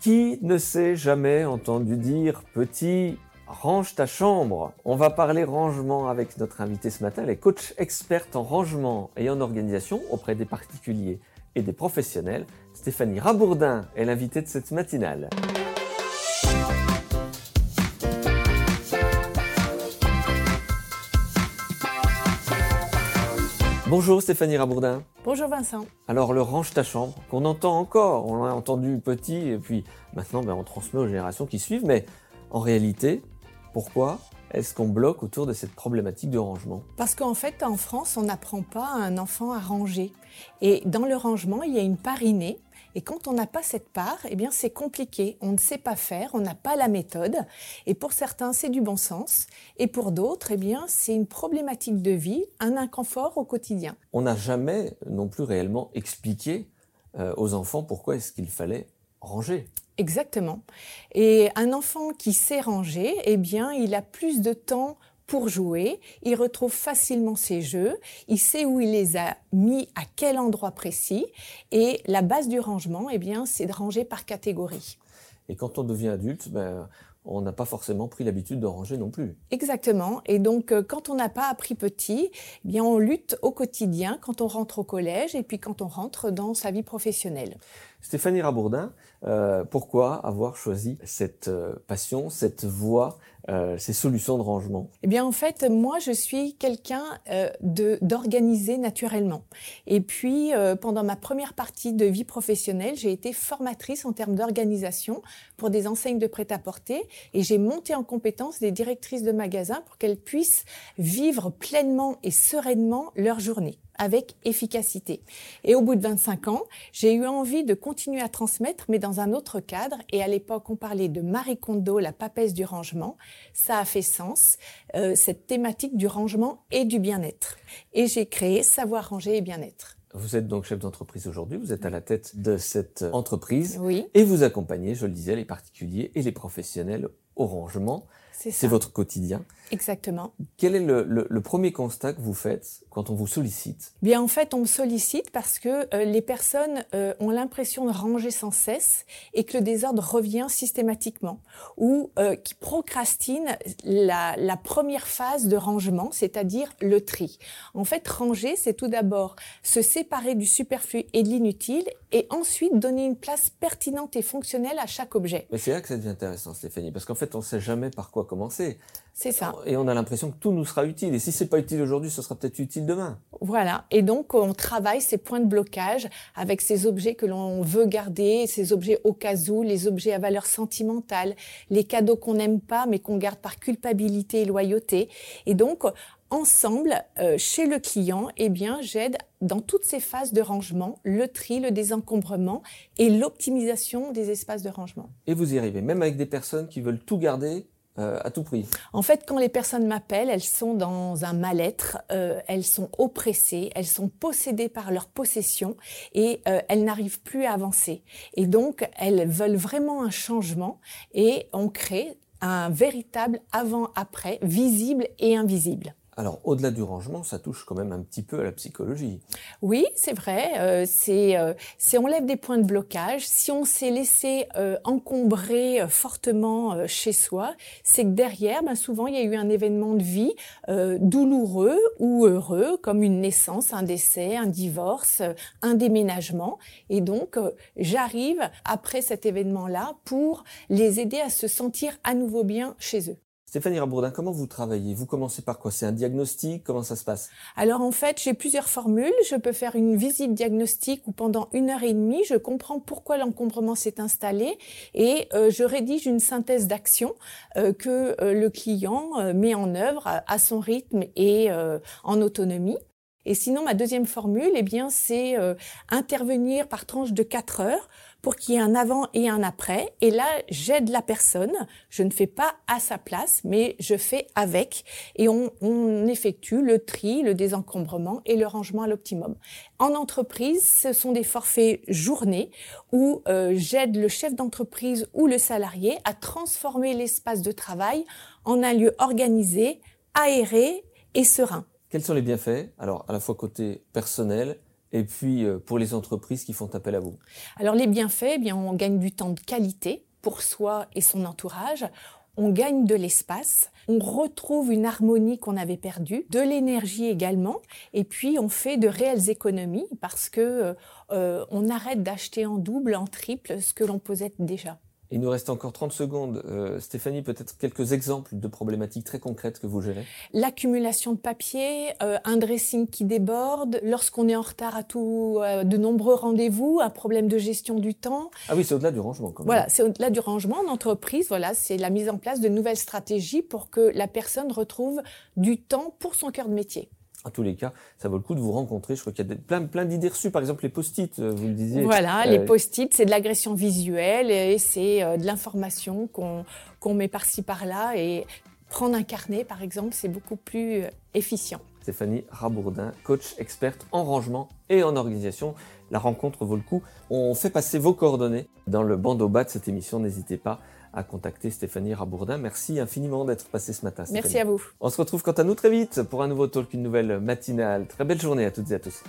Qui ne s'est jamais entendu dire petit range ta chambre On va parler rangement avec notre invité ce matin, elle est coach experte en rangement et en organisation auprès des particuliers et des professionnels. Stéphanie Rabourdin est l'invitée de cette matinale. Bonjour Stéphanie Rabourdin. Bonjour Vincent. Alors le range ta chambre, qu'on entend encore, on l'a entendu petit et puis maintenant ben, on transmet aux générations qui suivent, mais en réalité, pourquoi est-ce qu'on bloque autour de cette problématique de rangement? Parce qu'en fait, en France, on n'apprend pas à un enfant à ranger. Et dans le rangement, il y a une part innée et quand on n'a pas cette part, eh bien c'est compliqué. On ne sait pas faire, on n'a pas la méthode. Et pour certains, c'est du bon sens. Et pour d'autres, eh bien c'est une problématique de vie, un inconfort au quotidien. On n'a jamais non plus réellement expliqué euh, aux enfants pourquoi est-ce qu'il fallait ranger. Exactement. Et un enfant qui sait ranger, eh bien, il a plus de temps pour jouer, il retrouve facilement ses jeux, il sait où il les a mis, à quel endroit précis, et la base du rangement, eh bien, c'est de ranger par catégorie. Et quand on devient adulte, ben, on n'a pas forcément pris l'habitude de ranger non plus. Exactement. Et donc, euh, quand on n'a pas appris petit, eh bien, on lutte au quotidien quand on rentre au collège et puis quand on rentre dans sa vie professionnelle. Stéphanie Rabourdin, euh, pourquoi avoir choisi cette euh, passion, cette voie euh, ces solutions de rangement Eh bien, en fait, moi, je suis quelqu'un euh, de d'organiser naturellement. Et puis, euh, pendant ma première partie de vie professionnelle, j'ai été formatrice en termes d'organisation pour des enseignes de prêt-à-porter et j'ai monté en compétence des directrices de magasins pour qu'elles puissent vivre pleinement et sereinement leur journée avec efficacité. Et au bout de 25 ans, j'ai eu envie de continuer à transmettre, mais dans un autre cadre. Et à l'époque, on parlait de Marie Kondo, la papesse du rangement. Ça a fait sens, euh, cette thématique du rangement et du bien-être. Et j'ai créé Savoir ranger et bien-être. Vous êtes donc chef d'entreprise aujourd'hui, vous êtes à la tête de cette entreprise oui. et vous accompagnez, je le disais, les particuliers et les professionnels au rangement. C'est votre quotidien. Exactement. Quel est le, le, le, premier constat que vous faites quand on vous sollicite? Bien, en fait, on me sollicite parce que euh, les personnes euh, ont l'impression de ranger sans cesse et que le désordre revient systématiquement ou euh, qui procrastinent la, la, première phase de rangement, c'est-à-dire le tri. En fait, ranger, c'est tout d'abord se séparer du superflu et de l'inutile et ensuite donner une place pertinente et fonctionnelle à chaque objet. Mais c'est là que ça devient intéressant, Stéphanie, parce qu'en fait, on ne sait jamais par quoi C'est ça. Et on a l'impression que tout nous sera utile. Et si c'est pas utile aujourd'hui, ce sera peut-être utile demain. Voilà. Et donc, on travaille ces points de blocage avec ces objets que l'on veut garder, ces objets au cas où, les objets à valeur sentimentale, les cadeaux qu'on n'aime pas mais qu'on garde par culpabilité et loyauté. Et donc, ensemble, euh, chez le client, eh bien, j'aide dans toutes ces phases de rangement, le tri, le désencombrement et l'optimisation des espaces de rangement. Et vous y arrivez, même avec des personnes qui veulent tout garder euh, à tout prix. En fait, quand les personnes m'appellent, elles sont dans un mal-être, euh, elles sont oppressées, elles sont possédées par leur possession et euh, elles n'arrivent plus à avancer. Et donc, elles veulent vraiment un changement et on crée un véritable avant-après visible et invisible. Alors, au-delà du rangement, ça touche quand même un petit peu à la psychologie. Oui, c'est vrai. Euh, c'est, euh, on lève des points de blocage. Si on s'est laissé euh, encombrer euh, fortement euh, chez soi, c'est que derrière, ben, souvent, il y a eu un événement de vie douloureux ou heureux, comme une naissance, un décès, un divorce, un déménagement. Et donc, j'arrive après cet événement-là pour les aider à se sentir à nouveau bien chez eux. Stéphanie Rabourdin, comment vous travaillez? Vous commencez par quoi? C'est un diagnostic? Comment ça se passe? Alors en fait, j'ai plusieurs formules. Je peux faire une visite diagnostique où pendant une heure et demie, je comprends pourquoi l'encombrement s'est installé et euh, je rédige une synthèse d'action euh, que euh, le client met en œuvre à, son rythme et en autonomie. Et sinon, ma deuxième formule, eh bien, c'est intervenir par tranche de 4 heures pour qu'il y ait un avant et un après. Et là, j'aide la personne. Je ne fais pas à sa place, mais je fais avec. Et on, on effectue le tri, le désencombrement et le rangement à l'optimum. En entreprise, ce sont des forfaits journées où euh, j'aide le chef d'entreprise ou le salarié à transformer l'espace de travail en un lieu organisé, aéré et serein. Quels sont les bienfaits? Alors, à la fois côté personnel Et puis, euh, pour les entreprises qui font appel à vous Alors, les bienfaits, eh bien, on gagne du temps de qualité pour soi et son entourage. On gagne de l'espace, on retrouve une harmonie qu'on avait perdue, de l'énergie également, et puis on fait de réelles économies parce que euh, on arrête d'acheter en double, en triple ce que l'on possède déjà. Il nous reste encore 30 secondes. Euh, Stéphanie, peut-être quelques exemples de problématiques très concrètes que vous gérez L'accumulation de papier, euh, un dressing qui déborde, lorsqu'on est en retard à tout, euh, de nombreux rendez-vous, un problème de gestion du temps. Ah oui, c'est au-delà du rangement quand même. Voilà, c'est au-delà du rangement. En entreprise, voilà, c'est la mise en place de nouvelles stratégies pour que la personne retrouve du temps pour son cœur de métier en tous les cas, ça vaut le coup de vous rencontrer. Je crois qu'il y a plein, plein d'idées reçues. Par exemple, les post-it, euh, vous le disiez. Voilà, les euh, post-it, c'est de l'agression visuelle et c'est euh, de l'information qu'on met par-ci par-là. Et prendre un carnet, par exemple, c'est beaucoup plus efficient. Stéphanie Rabourdin, coach experte en rangement et en organisation. La rencontre vaut le coup. On fait passer vos coordonnées dans le bandeau bas de cette émission. N'hésitez pas à contacter Stéphanie Rabourdin. Merci infiniment d'être passé ce matin. Merci à vous. On se retrouve quant à nous très vite pour un nouveau talk, une nouvelle matinale. Très belle journée à toutes et à tous.